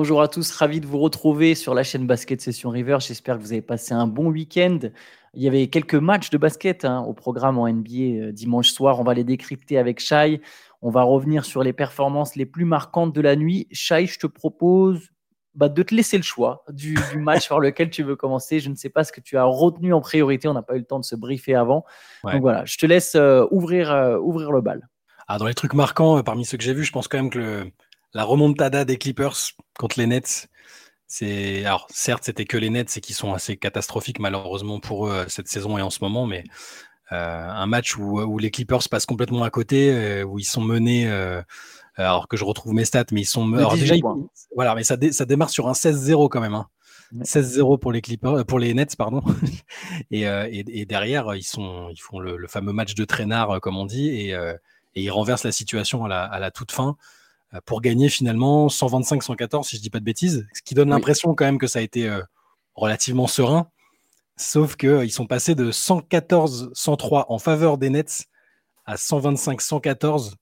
Bonjour à tous, ravi de vous retrouver sur la chaîne Basket Session River. J'espère que vous avez passé un bon week-end. Il y avait quelques matchs de basket hein, au programme en NBA euh, dimanche soir. On va les décrypter avec Shai. On va revenir sur les performances les plus marquantes de la nuit. Shai, je te propose bah, de te laisser le choix du, match par lequel tu veux commencer. Je ne sais pas ce que tu as retenu en priorité. On n'a pas eu le temps de se briefer avant. Donc voilà, je te laisse euh, ouvrir, euh, ouvrir le bal. Ah, dans les trucs marquants, parmi ceux que j'ai vus, je pense quand même que le, la remontada des Clippers contre les Nets, c'est alors certes c'était que les Nets et qui sont assez catastrophiques malheureusement pour eux euh, cette saison et en ce moment, mais euh, un match où, les Clippers passent complètement à côté, euh, où ils sont menés. alors que je retrouve mes stats, mais ils sont alors déjà, voilà, mais ça, ça démarre sur un 16-0 quand même. Hein. 16-0 pour les Clippers, pour les Nets, pardon. et, et, derrière, ils sont, ils font le, fameux match de traînard, comme on dit, et, et, ils renversent la situation à la, à la toute fin. Euh, pour gagner finalement 125-114, si je dis pas de bêtises, ce qui donne l'impression quand même que ça a été euh, relativement serein. Sauf qu'ils euh, sont passés de 114-103 en faveur des Nets à 125-114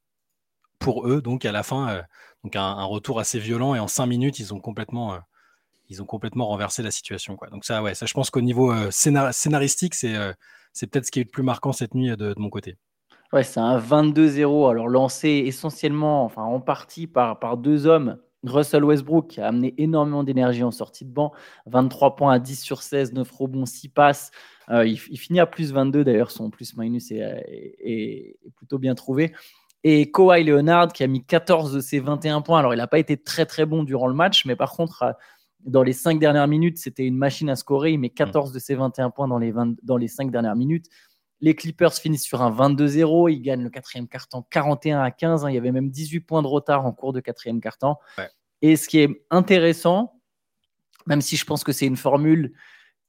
pour eux. Donc à la fin, donc un, retour assez violent et en 5 minutes, ils ont complètement, ils ont complètement renversé la situation. Quoi. Donc ça, ouais, ça, je pense qu'au niveau scénaristique, c'est c'est peut-être ce qui est le plus marquant cette nuit de mon côté. Ouais, c'est un 22-0. Alors lancé essentiellement, enfin en partie par, par deux hommes. Russell Westbrook qui a amené énormément d'énergie en sortie de banc. 23 points à 10 sur 16, 9 rebonds, 6 passes. Euh, il, finit à plus 22 d'ailleurs, son plus-minus est, plutôt bien trouvé. Et Kawhi Leonard qui a mis 14 de ses 21 points. Alors il n'a pas été très très bon durant le match, mais par contre, euh, dans les 5 dernières minutes, c'était une machine à scorer. Il met 14 de ses 21 points dans les, 20, dans les 5 dernières minutes. Les Clippers finissent sur un 22-0. Ils gagnent le quatrième quart-temps 41 à 15. Hein. Il y avait même 18 points de retard en cours de quatrième quart-temps. Et ce qui est intéressant, même si je pense que c'est une formule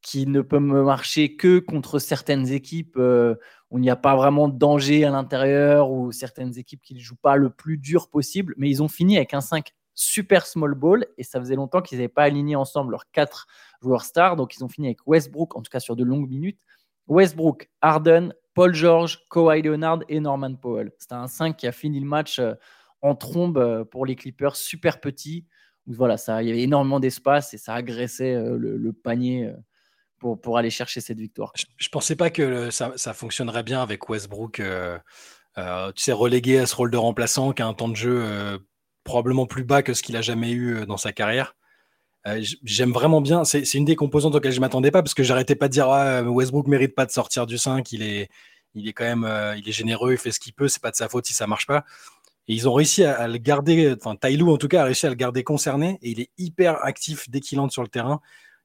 qui ne peut me marcher que contre certaines équipes euh, où il n'y a pas vraiment de danger à l'intérieur ou certaines équipes qui ne jouent pas le plus dur possible, mais ils ont fini avec un 5 super small ball et ça faisait longtemps qu'ils n'avaient pas aligné ensemble leurs quatre joueurs stars. Donc ils ont fini avec Westbrook, en tout cas sur de longues minutes, Westbrook, Harden, Paul George, Kawhi Leonard et Norman Powell. C'était un 5 qui a fini le match euh, en trombe euh, pour les Clippers, super petit. Voilà, il y avait énormément d'espace et ça agressait euh, le, panier pour, aller chercher cette victoire. Je, ne pensais pas que ça, ça, fonctionnerait bien avec Westbrook. tu sais, relégué à ce rôle de remplaçant, qui a un temps de jeu probablement plus bas que ce qu'il a jamais eu dans sa carrière. Euh, j'aime vraiment bien. C'est une des composantes auxquelles je m'attendais pas parce que j'arrêtais pas de dire ah, Westbrook mérite pas de sortir du 5. Il est, il est quand même, euh, il est généreux, il fait ce qu'il peut. C'est pas de sa faute si ça marche pas. Et ils ont réussi à, le garder. Enfin, Tailou en tout cas a réussi à le garder concerné et il est hyper actif dès qu'il entre sur le terrain.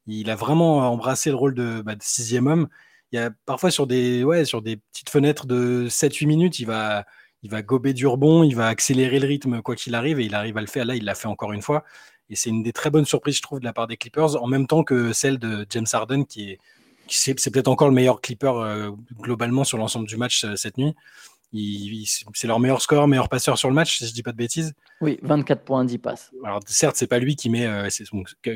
Il a vraiment embrassé le rôle de, bah, de sixième homme. Il y a parfois sur des, ouais, sur des petites fenêtres de 7-8 minutes, il va, il va gober du rebond, il va accélérer le rythme quoi qu'il arrive et il arrive à le faire. Là, il l'a fait encore une fois. Et c'est une des très bonnes surprises, je trouve, de la part des Clippers, en même temps que celle de James Harden, qui est, c'est, peut-être encore le meilleur Clipper euh, globalement sur l'ensemble du match euh, cette nuit. c'est leur meilleur score, meilleur passeur sur le match, si je dis pas de bêtises. Oui, 24 points, 10 passes. Alors certes, c'est pas lui qui met. Euh,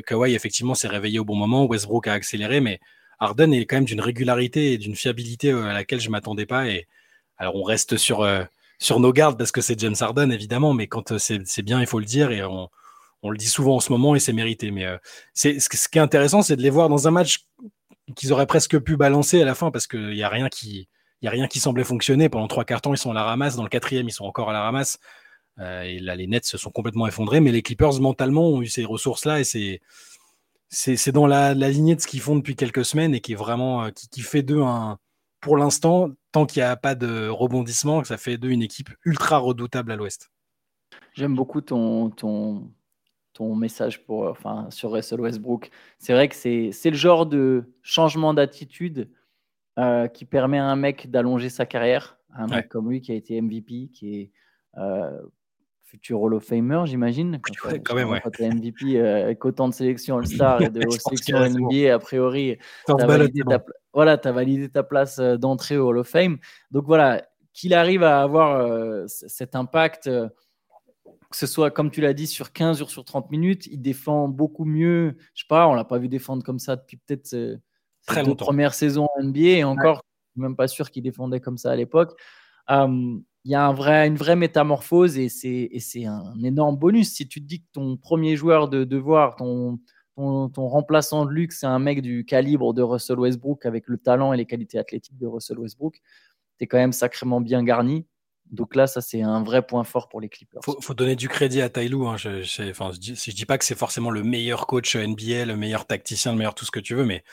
Kawhi effectivement s'est réveillé au bon moment, Westbrook a accéléré, mais Harden est quand même d'une régularité et d'une fiabilité à laquelle je m'attendais pas. Et alors on reste sur sur nos gardes parce que c'est James Harden évidemment, mais quand c'est bien, il faut le dire et on, on le dit souvent en ce moment et c'est mérité. Mais euh, c'est ce, qui est intéressant, c'est de les voir dans un match qu'ils auraient presque pu balancer à la fin parce qu'il n'y a rien qui il a rien qui semblait fonctionner. Pendant trois quarts temps, ils sont à la ramasse. Dans le quatrième, ils sont encore à la ramasse. Euh, et là, les Nets se sont complètement effondrés. Mais les Clippers, mentalement, ont eu ces ressources-là. Et c'est, c'est, dans la, lignée de ce qu'ils font depuis quelques semaines et qui est vraiment, euh, qui, fait d'eux un, pour l'instant, tant qu'il n'y a pas de rebondissement, ça fait d'eux une équipe ultra redoutable à l'ouest. J'aime beaucoup ton, ton, ton message pour, enfin, sur Russell Westbrook. C'est vrai que c'est, le genre de changement d'attitude euh, qui permet à un mec d'allonger sa carrière. Un mec comme lui qui a été MVP, qui est euh, futur Hall of Famer, j'imagine. Quand, quand même, ouais. Quand tu es MVP euh, avec autant de sélections All-Star et de sélections NBA, a priori, tu as, validé ta, voilà, as validé ta place d'entrée au Hall of Fame. Donc voilà, qu'il arrive à avoir cet impact que ce soit, comme tu l'as dit, sur 15 jours, sur 30 minutes, il défend beaucoup mieux. Je sais pas, on l'a pas vu défendre comme ça depuis peut-être euh, très longtemps. Première saison NBA et encore, je suis même pas sûr qu'il défendait comme ça à l'époque. il y a un vrai, une vraie métamorphose et c'est un énorme bonus. Si tu te dis que ton premier joueur de devoir, ton, ton, ton, remplaçant de luxe, c'est un mec du calibre de Russell Westbrook avec le talent et les qualités athlétiques de Russell Westbrook, tu es quand même sacrément bien garni. Donc là, ça, c'est un vrai point fort pour les Clippers. Faut, faut donner du crédit à Taylou. Hein. Je, je, dis, pas que c'est forcément le meilleur coach NBA, le meilleur tacticien, le meilleur tout ce que tu veux, mais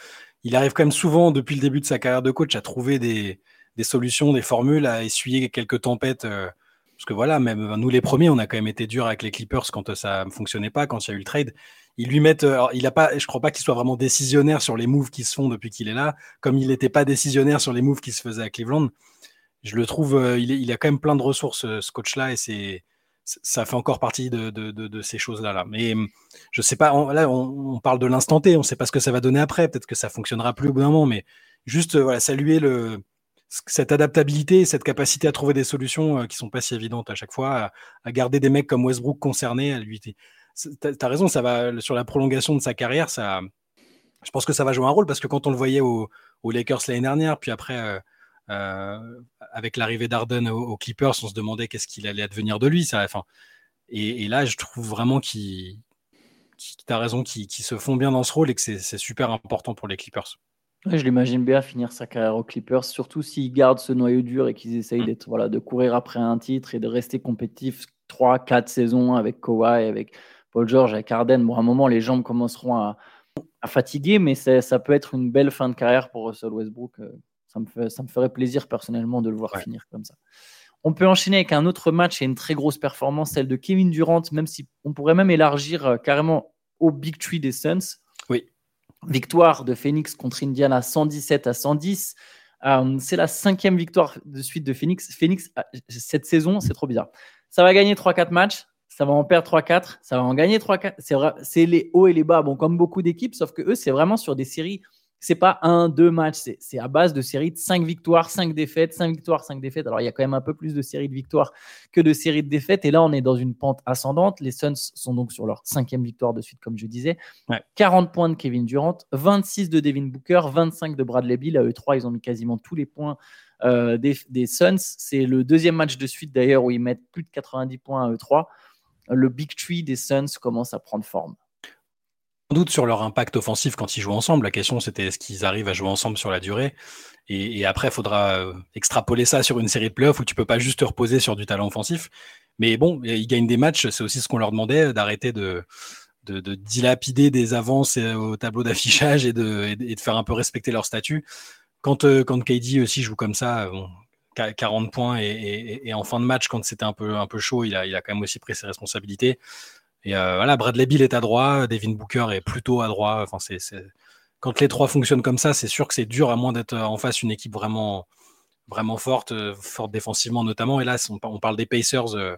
il arrive quand même souvent, depuis le début de sa carrière de coach, à trouver des, solutions, des formules, à essuyer quelques tempêtes. Euh, parce que voilà, même nous les premiers, on a quand même été durs avec les Clippers quand ça ne fonctionnait pas, quand il y a eu le trade. Ils lui mettent, alors, il a pas, je crois pas qu'il soit vraiment décisionnaire sur les moves qui se font depuis qu'il est là, comme il n'était pas décisionnaire sur les moves qui se faisaient à Cleveland je le trouve, euh, il, a quand même plein de ressources, euh, ce coach-là, et c'est, ça fait encore partie de, ces choses-là. Là. Mais je sais pas, là, on, parle de l'instant T, on sait pas ce que ça va donner après, peut-être que ça fonctionnera plus au bout d'un moment, mais juste voilà, saluer cette adaptabilité, cette capacité à trouver des solutions euh, qui sont pas si évidentes à chaque fois, à, garder des mecs comme Westbrook concernés, à. T'as as raison, ça va sur la prolongation de sa carrière. Je pense que ça va jouer un rôle parce que quand on le voyait aux au Lakers l'année dernière, puis après euh, avec l'arrivée d'Arden aux, Clippers, on se demandait qu'est-ce qu'il allait advenir de lui. Ça, enfin, et, et là, je trouve vraiment qu'il, tu as raison, qu'ils se font bien dans ce rôle et que c'est super important pour les Clippers. je l'imagine bien finir sa carrière aux Clippers, surtout s'ils gardent ce noyau dur et qu'ils essayent mm. d'être voilà, de courir après un titre et de rester compétitifs 3-4 saisons avec Kawhi, avec Paul George, avec Arden. Bon, à un moment, les jambes commenceront à, à fatiguer, mais ça peut être une belle fin de carrière pour Russell Westbrook. Euh, ça me, ça me ferait plaisir personnellement de le voir finir comme ça. On peut enchaîner avec un autre match et une très grosse performance, celle de Kevin Durant, même si on pourrait même élargir euh, carrément au Big Tree des Suns. Oui. Victoire de Phoenix contre Indiana 117 à 110. Euh, c'est la cinquième victoire de suite de Phoenix. Phoenix, euh, cette saison, c'est trop bizarre. Ça va gagner 3-4 matchs, ça va en perdre 3-4, ça va en gagner 3-4. C'est, c'est les hauts et les bas, bon, comme beaucoup d'équipes, sauf que eux, c'est vraiment sur des séries c'est pas un, deux matchs, c'est à base de séries de cinq victoires, cinq défaites, cinq victoires, cinq défaites. Alors il y a quand même un peu plus de séries de victoires que de séries de défaites. Et là, on est dans une pente ascendante. Les Suns sont donc sur leur cinquième victoire de suite, comme je disais. 40 points de Kevin Durant, 26 de Devin Booker, 25 de Bradley Bill. À eux trois, ils ont mis quasiment tous les points euh, des, des, Suns. C'est le deuxième match de suite d'ailleurs où ils mettent plus de 90 points à eux trois. Le Big Tree des Suns commence à prendre forme doute sur leur impact offensif quand ils jouent ensemble. La question, c'était est-ce qu'ils arrivent à jouer ensemble sur la durée? Et, après, il faudra euh, extrapoler ça sur une série de playoffs où tu peux pas juste te reposer sur du talent offensif. Mais bon, ils gagnent des matchs, c'est aussi ce qu'on leur demandait, d'arrêter de, de, de, dilapider des avances euh, au tableau d'affichage et de, faire un peu respecter leur statut. Quand, euh, quand KD aussi joue comme ça, bon, 40 points et, et, et, en fin de match, quand c'était un peu, un peu chaud, il a, il a quand même aussi pris ses responsabilités. Et euh, voilà, Bradley Bill est à droite, Devin Booker est plutôt à droite. Enfin, c'est, Quand les trois fonctionnent comme ça, c'est sûr que c'est dur, à moins d'être en face une équipe vraiment, vraiment forte, euh, forte défensivement notamment. Et là, on, parle des Pacers euh,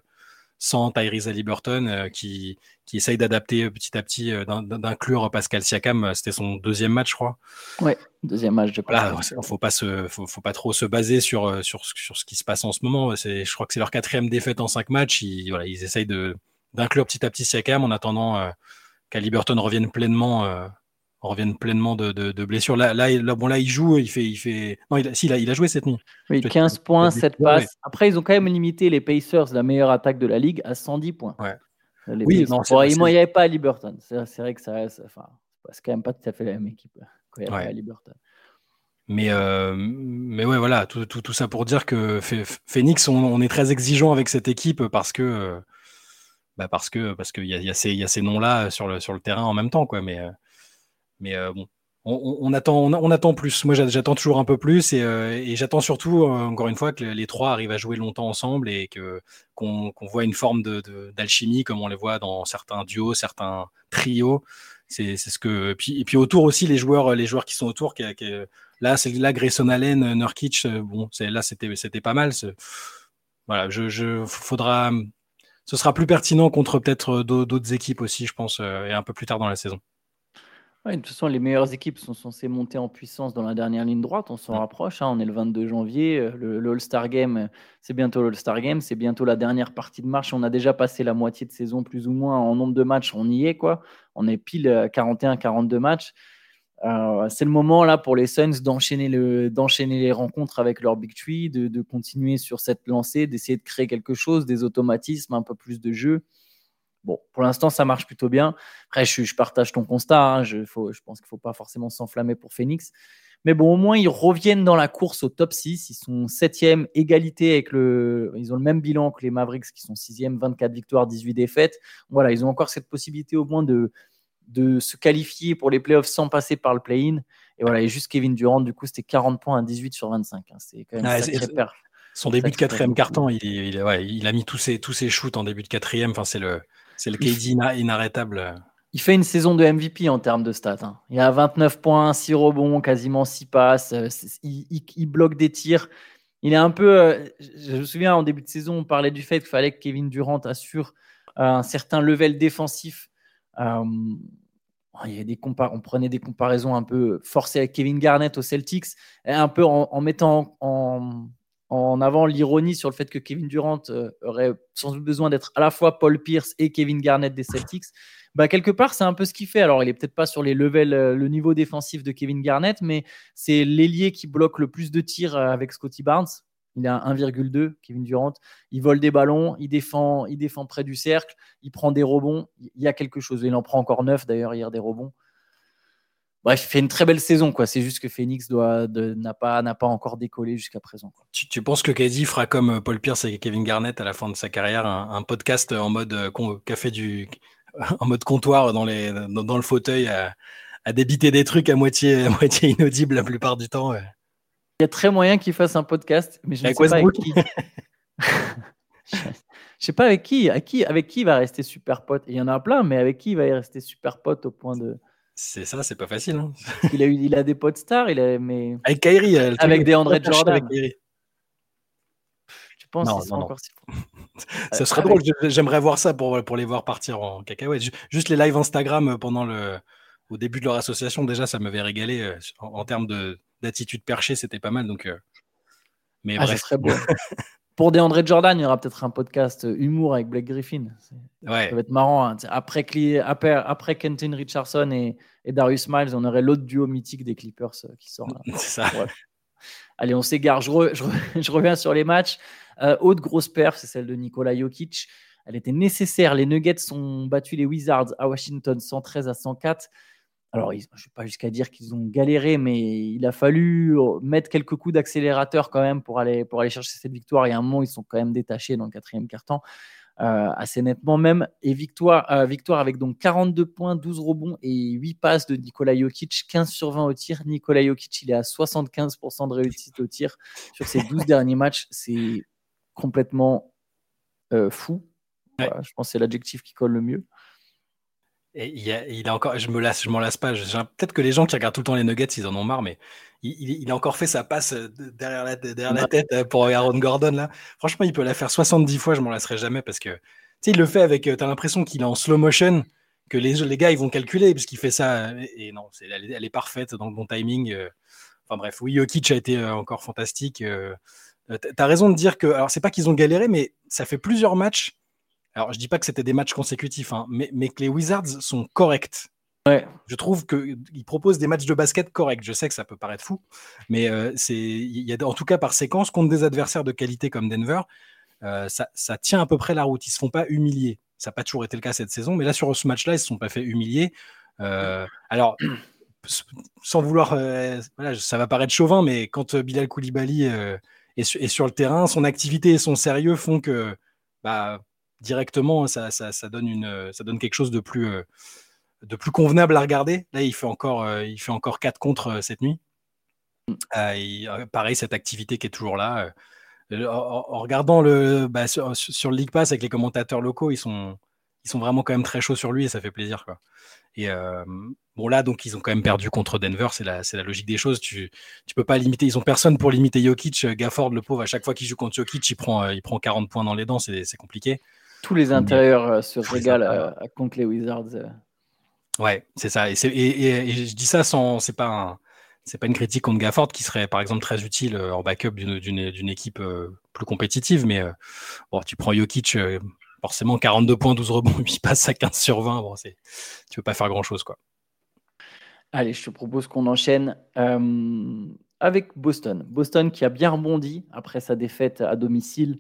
sans Tyrese Halliburton qui, qui essaye d'adapter petit à petit, d'inclure Pascal Siakam. C'était son deuxième match, je crois. Ouais, deuxième match de voilà, faut pas se, faut, faut, pas trop se baser sur, sur, sur ce qui se passe en ce moment. C'est, je crois que c'est leur quatrième défaite en cinq matchs. Ils, voilà, ils essayent de, d'inclure petit à petit Siakam en attendant euh, qu'Aliberton revienne pleinement euh, revienne pleinement de, de, de, blessures. Là, là, là, bon, là, il joue, il fait, il fait. Non, il a, si, a, il a joué cette nuit. Oui, 15 points, 7 passes. Après, ils ont quand même limité les Pacers, la meilleure attaque de la ligue, à 110 points. Ouais. Les oui, non, il n'y avait pas à Liberton. C'est vrai que ça. Enfin, c'est quand même pas tout à fait la même équipe quand il y ouais. à Mais, euh, mais ouais, voilà, tout, tout, tout, ça pour dire que Phoenix, on, on, est très exigeant avec cette équipe parce que bah parce que parce qu'il y a, y a ces, y a ces noms-là sur le, sur le terrain en même temps. Quoi. Mais, euh, mais euh, bon, on, on, attend, on, attend plus. Moi, j'attends toujours un peu plus et, euh, et j'attends surtout, encore une fois, que les trois arrivent à jouer longtemps ensemble et que qu'on qu voit une forme de, d'alchimie comme on les voit dans certains duos, certains trios. C'est, c'est ce que puis et puis autour aussi les joueurs les joueurs qui sont autour qui, qui là c'est là Grayson Allen Nurkic bon c'est là c'était c'était pas mal voilà je, je faudra ce sera plus pertinent contre peut-être euh, d'autres équipes aussi, je pense, euh, et un peu plus tard dans la saison. de toute façon, les meilleures équipes sont censées monter en puissance dans la dernière ligne droite. On s'en rapproche. Hein. on est le 22 janvier. Euh, le, All-Star Game, c'est bientôt l'All-Star Game. C'est bientôt la dernière partie de marche. On a déjà passé la moitié de saison, plus ou moins, en nombre de matchs. On y est, quoi. On est pile 41-42 matchs. C'est le moment là pour les Suns d'enchaîner, le, d'enchaîner les rencontres avec leur Big Tree, de, continuer sur cette lancée, d'essayer de créer quelque chose, des automatismes, un peu plus de jeu. Bon, pour l'instant, ça marche plutôt bien. Après, je, partage ton constat. Hein. Je, je, pense qu'il ne faut pas forcément s'enflammer pour Phoenix. Mais bon, au moins, ils reviennent dans la course au top 6. Ils sont 7e, égalité avec le. Ils ont le même bilan que les Mavericks qui sont 6e, 24 victoires, 18 défaites. Voilà, ils ont encore cette possibilité au moins de, de se qualifier pour les playoffs sans passer par le play-in. Et voilà, et juste Kevin Durant, du coup, c'était 40 points à 18 sur 25. Hein. C'est quand même ah, Son début de quatrième carton, il, il, ouais, il, a mis tous ses, tous ses shoots en début de quatrième. Enfin, c'est le, c'est le KD inarrêtable. Il fait une saison de MVP en termes de stats. Hein. Il a 29 points, 6 rebonds, quasiment 6 passes. Euh, il, bloque des tirs. Il est un peu. Euh, je me souviens, en début de saison, on parlait du fait qu'il fallait que Kevin Durant assure un certain level défensif. Il y des on prenait des comparaisons un peu forcées avec Kevin Garnett aux Celtics, un peu en, mettant en, en avant l'ironie sur le fait que Kevin Durant euh, aurait sans doute besoin d'être à la fois Paul Pierce et Kevin Garnett des Celtics. Bah, quelque part, c'est un peu ce qu'il fait. Alors, il est peut-être pas sur les levels, euh, le niveau défensif de Kevin Garnett, mais c'est l'ailier qui bloque le plus de tirs euh, avec Scotty Barnes. Il a 1,2, Kevin Durant. Il vole des ballons, il défend, il défend près du cercle, il prend des rebonds. Il y a quelque chose. Il en prend encore 9 d'ailleurs hier des rebonds. Bref, il fait une très belle saison. quoi. C'est juste que Phoenix n'a pas, encore décollé jusqu'à présent. Tu, penses que KD fera comme euh, Paul Pierce et Kevin Garnett à la fin de sa carrière, un, podcast en mode euh, café du, en mode comptoir dans, le fauteuil à, débiter des trucs à moitié inaudibles la plupart du temps Il y a très moyen qu'il fasse un podcast, mais je ne sais pas avec qui. je sais pas avec qui, avec qui, avec qui il va rester super pote. Il y en a plein, mais avec qui il va rester super pote au point de. C'est ça, c'est pas facile. Hein. il, a eu, il a des potes stars, il a, mais... Avec Kyrie. Avec des André Jordan. Tu penses non, non, encore Ça serait drôle, j'aimerais voir ça pour, pour les voir partir en cacahuète. Juste les lives Instagram euh, pendant le, au début de leur association, déjà, ça m'avait régalé. Euh, en, termes d'attitude perchée, c'était pas mal. Donc, euh, Mais ah, bref. serait beau. Pour DeAndre Jordan, il y aura peut-être un podcast humour avec Blake Griffin. Ouais. Ça va être marrant. Hein. Après, après, après, Kenton Richardson et, Darius Miles, on aurait l'autre duo mythique des Clippers euh, qui sort là. C'est ça. Allez, on s'égare. Je, je, reviens sur les matchs. Euh, autre grosse perf, c'est celle de Nikola Jokic. Elle était nécessaire. Les Nuggets ont battu les Wizards à Washington 113 à 104 alors, je ne vais pas jusqu'à dire qu'ils ont galéré, mais il a fallu euh, mettre quelques coups d'accélérateur quand même pour aller, pour aller chercher cette victoire. Et à un moment, ils sont quand même détachés dans le quatrième quart-temps, euh, assez nettement même. Et victoire, euh, victoire avec donc 42 points, 12 rebonds et 8 passes de Nikola Jokic, 15 sur 20 au tir. Nikola Jokic, il est à 75% de réussite au tir sur ses 12 derniers matchs. C'est complètement fou. je pense que c'est l'adjectif qui colle le mieux il, a, il, a, encore, je me lasse, je m'en lasse pas. Peut-être que les gens qui regardent tout le temps les Nuggets, ils en ont marre, mais il, il a encore fait sa passe euh, derrière la, derrière la tête euh, pour Aaron Gordon là. Franchement, il peut la faire 70 fois, je m'en lasserai jamais parce que tu sais, il le fait avec. Euh, t'as l'impression qu'il est en slow motion, que les, les gars ils vont calculer parce qu'il fait ça. Et, non, c'est elle, est parfaite dans le bon timing. Enfin bref, oui, Jokic a été encore fantastique. T'as raison de dire que, alors c'est pas qu'ils ont galéré, mais ça fait plusieurs matchs alors, je dis pas que c'était des matchs consécutifs, hein, mais, que les Wizards sont corrects. Ouais. Je trouve qu'ils proposent des matchs de basket corrects. Je sais que ça peut paraître fou, mais euh, c'est, il y a en tout cas par séquence contre des adversaires de qualité comme Denver, euh, ça, tient à peu près la route. Ils se font pas humilier. Ça n'a pas toujours été le cas cette saison, mais là sur ce match-là, ils se sont pas fait humilier. Euh, alors, sans vouloir, voilà, ça va paraître chauvin, mais quand Bilal Koulibaly est, est, sur le terrain, son activité et son sérieux font que bah, directement, ça, ça, donne une, ça donne quelque chose de plus, euh, de plus convenable à regarder. Là, il fait encore, euh, il fait encore 4 contre euh, cette nuit. pareil, cette activité qui est toujours là. En, regardant le, bah, sur, le League Pass avec les commentateurs locaux, ils sont, ils sont vraiment quand même très chauds sur lui et ça fait plaisir. Quoi. Et bon, là, donc, ils ont quand même perdu contre Denver. C'est la, la logique des choses. Tu, tu peux pas limiter. Ils ont personne pour limiter Jokic. Gafford, le pauvre, à chaque fois qu'il joue contre Jokic, il prend, il prend 40 points dans les dents. C'est compliqué tous les intérieurs euh, se régalent à, contre les Wizards. Euh. Ouais, c'est ça. Et, je dis ça sans, c'est pas un, c'est pas une critique contre Gafford qui serait par exemple très utile euh, en backup d'une équipe plus compétitive, mais bon, tu prends Jokic, forcément 42 points, 12 rebonds, il passe à 15 sur 20, bon, tu peux pas faire grand chose quoi. Allez, je te propose qu'on enchaîne euh, avec Boston. Boston qui a bien rebondi après sa défaite à domicile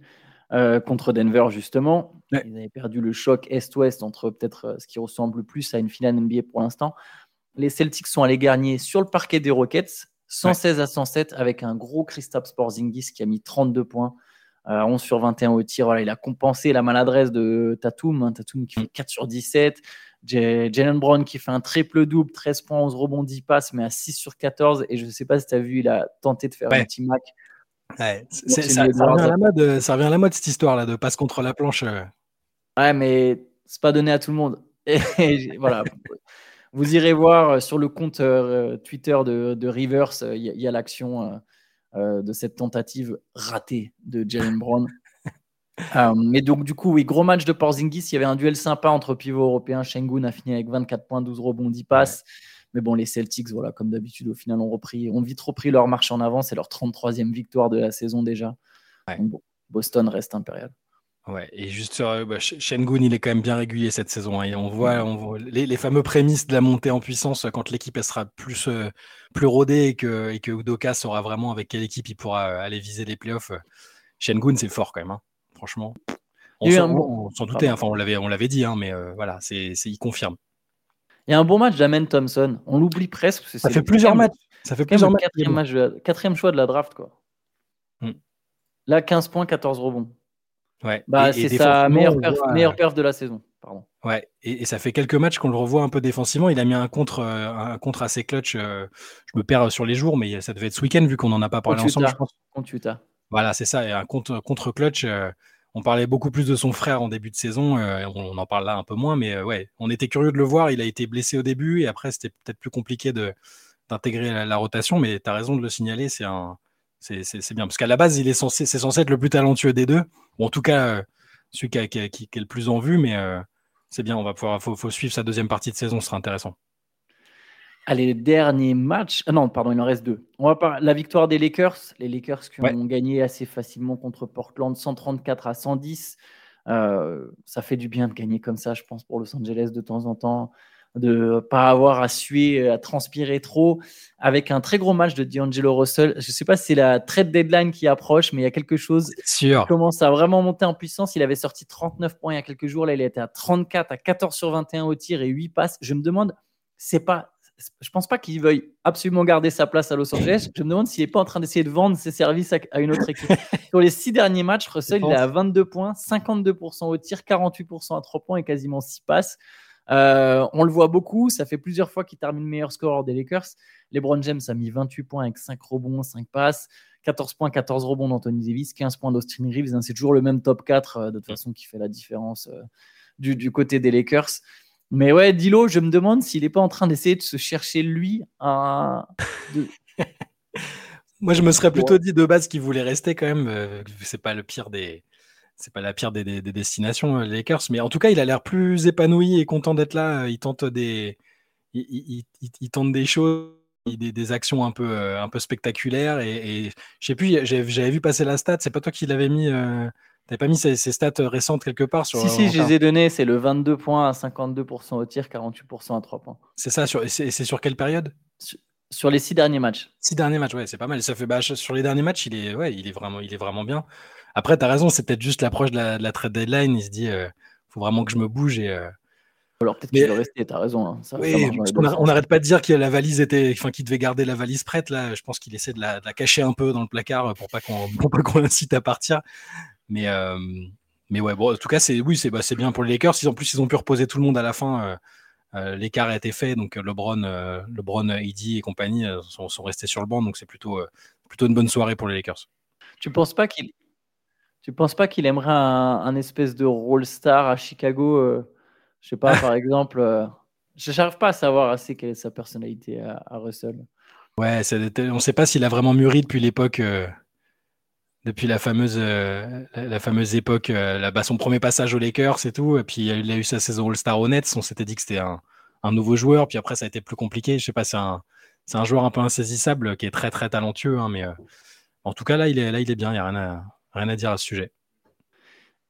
euh, contre Denver, justement. Ils avaient perdu le choc Est-Ouest entre peut-être euh, ce qui ressemble plus à une finale NBA pour l'instant. Les Celtics sont allés gagner sur le parquet des Rockets, 116 à 107, avec un gros Kristaps Porzingis qui a mis 32 points. 11 sur 21 au tir. Voilà, il a compensé la maladresse de Tatum. Hein, Tatum qui fait 4 sur 17. Jalen Brown qui fait un triple-double, 13 points, 11 rebonds, 10 passes, mais à 6 sur 14. Et je ne sais pas si tu as vu, il a tenté de faire un petit Mac. Ouais, ça, revient à la mode, ça revient à la mode cette histoire-là de passe contre la planche. Euh. Ouais, mais c'est pas donné à tout le monde. Et, voilà. Vous irez voir sur le compte euh, Twitter de, Rivers, il y, a l'action euh, de cette tentative ratée de Jalen Brown. Euh, mais donc, du coup, oui, gros match de Porzingis. Il y avait un duel sympa entre pivots européens. Shengun a fini avec 24 points, 12 rebonds, 10 passes. Mais bon, les Celtics, voilà, comme d'habitude, au final, ont, repris, ont vite repris leur marche en avant. C'est leur 33e victoire de la saison déjà. Boston reste impérial. Ouais, et juste sur euh, bah, Shengun, il est quand même bien régulier cette saison. Hein. on voit, on les, fameux prémices de la montée en puissance quand l'équipe sera plus, euh, plus rodée et que, et que Udoka saura vraiment avec quelle équipe il pourra aller viser les playoffs. Shengun, c'est fort quand même. Hein franchement. On s'en doutait, enfin, on l'avait, on l'avait dit, hein, mais euh, voilà, c'est, il confirme. Il y a un bon match d'Amen Thompson. On l'oublie presque. ça fait plusieurs matchs. Ça fait plusieurs matchs. Quatrième, choix de la draft, quoi. Hmm. Là, 15 points, 14 rebonds. Ouais. Bah, c'est sa meilleure perf, de la saison. Pardon. Ouais, et, ça fait quelques matchs qu'on le revoit un peu défensivement. Il a mis un contre, euh, un contre assez clutch. Euh, je me perds sur les jours, mais ça devait être ce week-end vu qu'on n'en a pas parlé ensemble. Je pense. Contre Utah. Voilà, c'est ça. Et un contre, contre clutch. Euh, on parlait beaucoup plus de son frère en début de saison. Euh, on, en parle là un peu moins, mais euh, ouais, on était curieux de le voir. Il a été blessé au début et après, c'était peut-être plus compliqué d'intégrer la, rotation. Mais tu as raison de le signaler. C'est bien. Parce qu'à la base, il est censé, c'est censé être le plus talentueux des deux. en tout cas, celui qui, est le plus en vue, mais c'est bien. On va pouvoir, faut, faut suivre sa deuxième partie de saison. Ce sera intéressant. Allez, dernier match. Ah non, pardon, il en reste deux. On va parler la victoire des Lakers. Les Lakers qui ont gagné assez facilement contre Portland, 134 à 110. Euh, ça fait du bien de gagner comme ça, je pense, pour Los Angeles de temps en temps, de pas avoir à suer, à transpirer trop, avec un très gros match de D'Angelo Russell. Je ne sais pas si c'est la trade deadline qui approche, mais il y a quelque chose qui commence à vraiment monter en puissance. Il avait sorti 39 points il y a quelques jours, là il était à 34, à 14 sur 21 au tir et 8 passes. Je me demande, c'est pas je pense pas qu'il veuille absolument garder sa place à Los Angeles. Je me demande s'il n'est pas en train d'essayer de vendre ses services à, une autre équipe. Sur les six derniers matchs, Russell il est à 22 points, 52% au tir, 48% à 3 points et quasiment 6 passes. Euh, on le voit beaucoup, ça fait plusieurs fois qu'il termine meilleur score des Lakers. LeBron James a mis 28 points avec 5 rebonds, 5 passes, 14 points, 14 rebonds d'Anthony Davis, 15 points d'Austin Reeves. Hein, c'est toujours le même top 4 euh, de toute façon qui fait la différence euh, du, côté des Lakers. Mais ouais, Dilo, je me demande s'il n'est pas en train d'essayer de se chercher lui. Moi, je me serais plutôt dit de base qu'il voulait rester quand même. Euh, c'est pas le pire des. C'est pas la pire des, destinations, euh, les Lakers. Mais en tout cas, il a l'air plus épanoui et content d'être là. Il tente des. Il, tente des choses. Des, des, actions un peu, euh, un peu spectaculaires et, je sais plus, j'avais vu passer la stat, c'est pas toi qui l'avais mis T'avais pas mis ces, stats récentes quelque part sur Si, si, je les ai données. C'est le 22 points à 52% au tir, 48% à 3 points. C'est ça, sur, c'est, sur quelle période? Sur, les six derniers matchs. Six derniers matchs, ouais, c'est pas mal. Ça fait, bah, sur les derniers matchs, il est, ouais, il est, vraiment, il est vraiment bien. Après, tu as raison, c'est peut-être juste l'approche de la, trade deadline. Il se dit, euh, faut vraiment que je me bouge et. Euh, alors peut-être qu'il doit rester, t'as raison. Hein. oui, on n'arrête pas de dire que la valise était, enfin, qu'il devait garder la valise prête. Là, je pense qu'il essaie de la, cacher un peu dans le placard pour pas qu'on, pour pas qu'on l'incite à partir. Mais, euh, mais ouais, bon, en tout cas, c'est oui, c'est bah, bien pour les Lakers. en plus, ils ont pu reposer tout le monde à la fin. Euh, euh, l'écart a été fait, donc LeBron, LeBron, Eddie et compagnie sont, sont, restés sur le banc, donc c'est plutôt, plutôt une bonne soirée pour les Lakers. Tu penses pas qu'il tu penses pas qu'il aimerait un, espèce de role star à Chicago Je sais pas, par exemple. je n'arrive pas à savoir assez quelle est sa personnalité à, Russell. Ouais, on ne sait pas s'il a vraiment mûri depuis l'époque depuis la fameuse, euh, la fameuse époque, euh, là, son premier passage aux Lakers et tout. Et puis il a eu sa saison All-Star au Nets. On s'était dit que c'était un, un, nouveau joueur. Puis après, ça a été plus compliqué. Je sais pas, c'est un, c'est un joueur un peu insaisissable qui est très très talentueux. Hein, mais euh, en tout cas, là, il est, là, il est bien. Il n'y a rien à, rien à dire à ce sujet.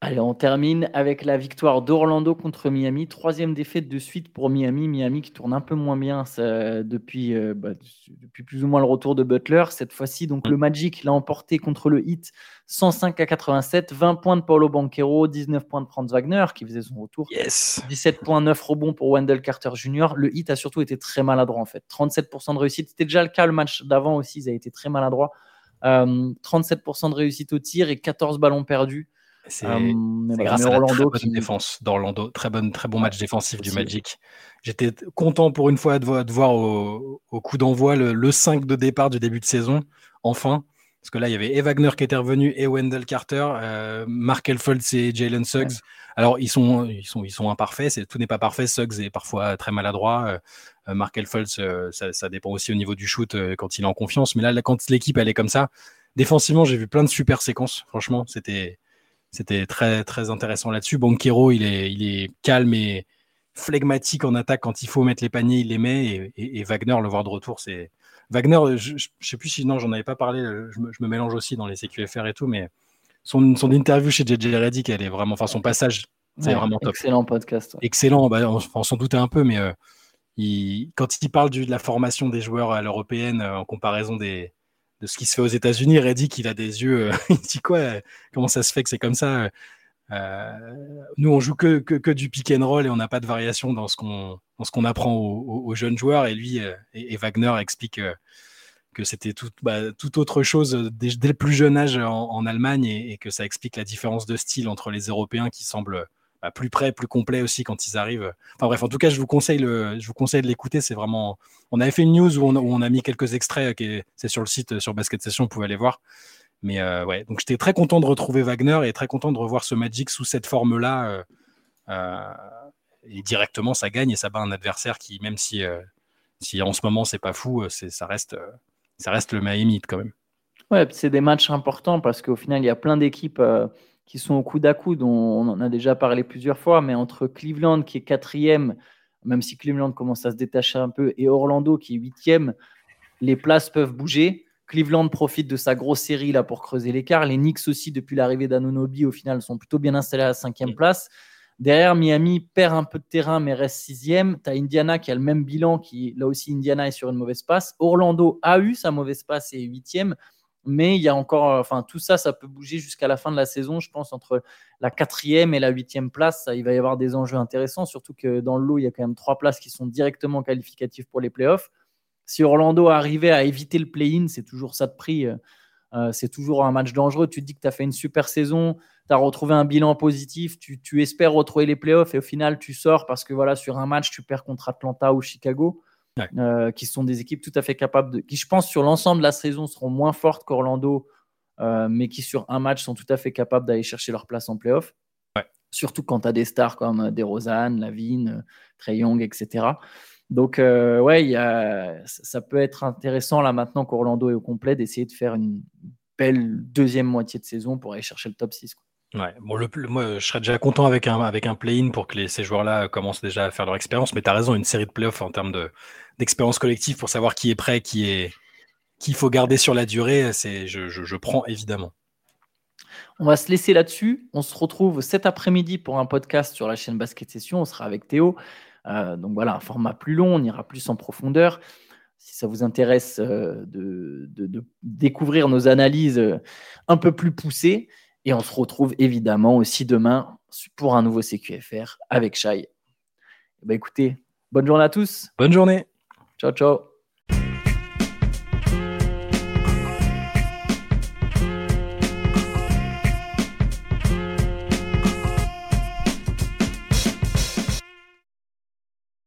Allez, on termine avec la victoire d'Orlando contre Miami. Troisième défaite de suite pour Miami. Miami qui tourne un peu moins bien depuis, euh, bah, depuis plus ou moins le retour de Butler. Cette fois-ci, donc le Magic l'a emporté contre le Heat 105 à 87. 20 points de Paulo Banquero, 19 points de Franz Wagner qui faisait son retour. Yes. 17.9 rebonds pour Wendell Carter Jr. Le Heat a surtout été très maladroit en fait. 37% de réussite. C'était déjà le cas le match d'avant aussi. Ils avaient été très maladroits. 37% euh, de réussite au tir et 14 ballons perdus. C'est euh, grâce à la très bonne défense d'Orlando. Très, bonne, très bon match défensif du Magic. J'étais content pour une fois de, voir au, coup d'envoi le, 5 de départ du début de saison, enfin. Parce que là, il y avait et Wagner qui était revenu, et Wendell Carter, euh, Mark Elfoltz et Jalen Suggs. Alors, ils sont, ils sont, ils sont imparfaits. tout n'est pas parfait. Suggs est parfois très maladroit. Euh, Mark Elfoltz, ça, ça, dépend aussi au niveau du shoot quand il est en confiance. Mais là, quand l'équipe, elle est comme ça, défensivement, j'ai vu plein de super séquences. Franchement, c'était c'était très, très intéressant là-dessus. Banquero, il est, il est calme et flegmatique en attaque. Quand il faut mettre les paniers, il les met. Et, Wagner, le voir de retour, c'est. Wagner, je, ne sais plus si non, j'en avais pas parlé. Je me, mélange aussi dans les CQFR et tout, mais son, son interview chez JJ Reddick, elle est vraiment. Enfin, son passage, c'est vraiment top. Excellent podcast. Excellent. Bah, on, s'en doutait un peu, mais euh, il, quand il parle de la formation des joueurs à l'européenne euh, en comparaison des, de ce qui se fait aux États-Unis. Reddy, qu'il a des yeux. Euh, il dit quoi euh, Comment ça se fait que c'est comme ça euh, Nous, on joue que, du pick and roll et on n'a pas de variation dans ce qu'on apprend aux, jeunes joueurs. Et lui et, Wagner expliquent que c'était tout, bah, autre chose dès, le plus jeune âge en, Allemagne et, que ça explique la différence de style entre les Européens qui semblent plus près, plus complet aussi quand ils arrivent. Enfin bref, en tout cas, je vous conseille, le, je vous conseille de l'écouter. C'est vraiment. On avait fait une news où on, a mis quelques extraits. C'est sur le site, sur Basket Session, vous pouvez aller voir. Mais euh, ouais, donc j'étais très content de retrouver Wagner et très content de revoir ce Magic sous cette forme-là. Euh, euh, et directement, ça gagne et ça bat un adversaire qui, même si, si en ce moment c'est pas fou, c'est, ça reste, ça reste le Miami quand même. Ouais, c'est des matchs importants parce qu'au final, il y a plein d'équipes qui sont au coude à coude. On, on, en a déjà parlé plusieurs fois, mais entre Cleveland qui est quatrième, même si Cleveland commence à se détacher un peu, et Orlando qui est huitième, les places peuvent bouger. Cleveland profite de sa grosse série là pour creuser l'écart. Les Knicks aussi, depuis l'arrivée d'Anunobi, au final, sont plutôt bien installés à la cinquième place. Derrière, Miami perd un peu de terrain, mais reste sixième. Tu as Indiana qui a le même bilan, qui là aussi, Indiana est sur une mauvaise passe. Orlando a eu sa mauvaise passe et est huitième. Mais il y a encore, euh, enfin, tout ça, ça peut bouger jusqu'à la fin de la saison. Je pense entre la quatrième et la huitième place, il va y avoir des enjeux intéressants. Surtout que dans le lot, il y a quand même trois places qui sont directement qualificatives pour les playoffs. Si Orlando arrivait à éviter le play-in, c'est toujours ça de prix. Euh, euh, c'est toujours un match dangereux. Tu te dis que tu as fait une super saison, tu as retrouvé un bilan positif, tu, tu, espères retrouver les playoffs et au final, tu sors parce que voilà, sur un match, tu perds contre Atlanta ou Chicago. Euh, qui sont des équipes tout à fait capables de, qui je pense sur l'ensemble de la saison seront moins fortes qu'Orlando, euh, mais qui sur un match sont tout à fait capables d'aller chercher leur place en playoff. Surtout quand tu as des stars comme euh, DeRozan, Lavine, Trey Young, etc. Donc, ouais, y a, ça peut être intéressant là maintenant qu'Orlando est au complet d'essayer de faire une belle deuxième moitié de saison pour aller chercher le top 6. Moi, je serais déjà content avec un, avec un play-in pour que ces joueurs-là commencent déjà à faire leur expérience. Mais tu as raison, une série de playoffs en termes d'expérience collective pour savoir qui est prêt, qui est qu'il faut garder sur la durée, je, je, prends évidemment. On va se laisser là-dessus. On se retrouve cet après-midi pour un podcast sur la chaîne Basket Session. On sera avec Théo. Euh, donc voilà, un format plus long, on ira plus en profondeur. Si ça vous intéresse euh, de, de, découvrir nos analyses euh, un peu plus poussées, et on se retrouve évidemment aussi demain pour un nouveau CQFR avec Shai. Bah écoutez, bonne journée à tous. Bonne journée. Ciao, ciao.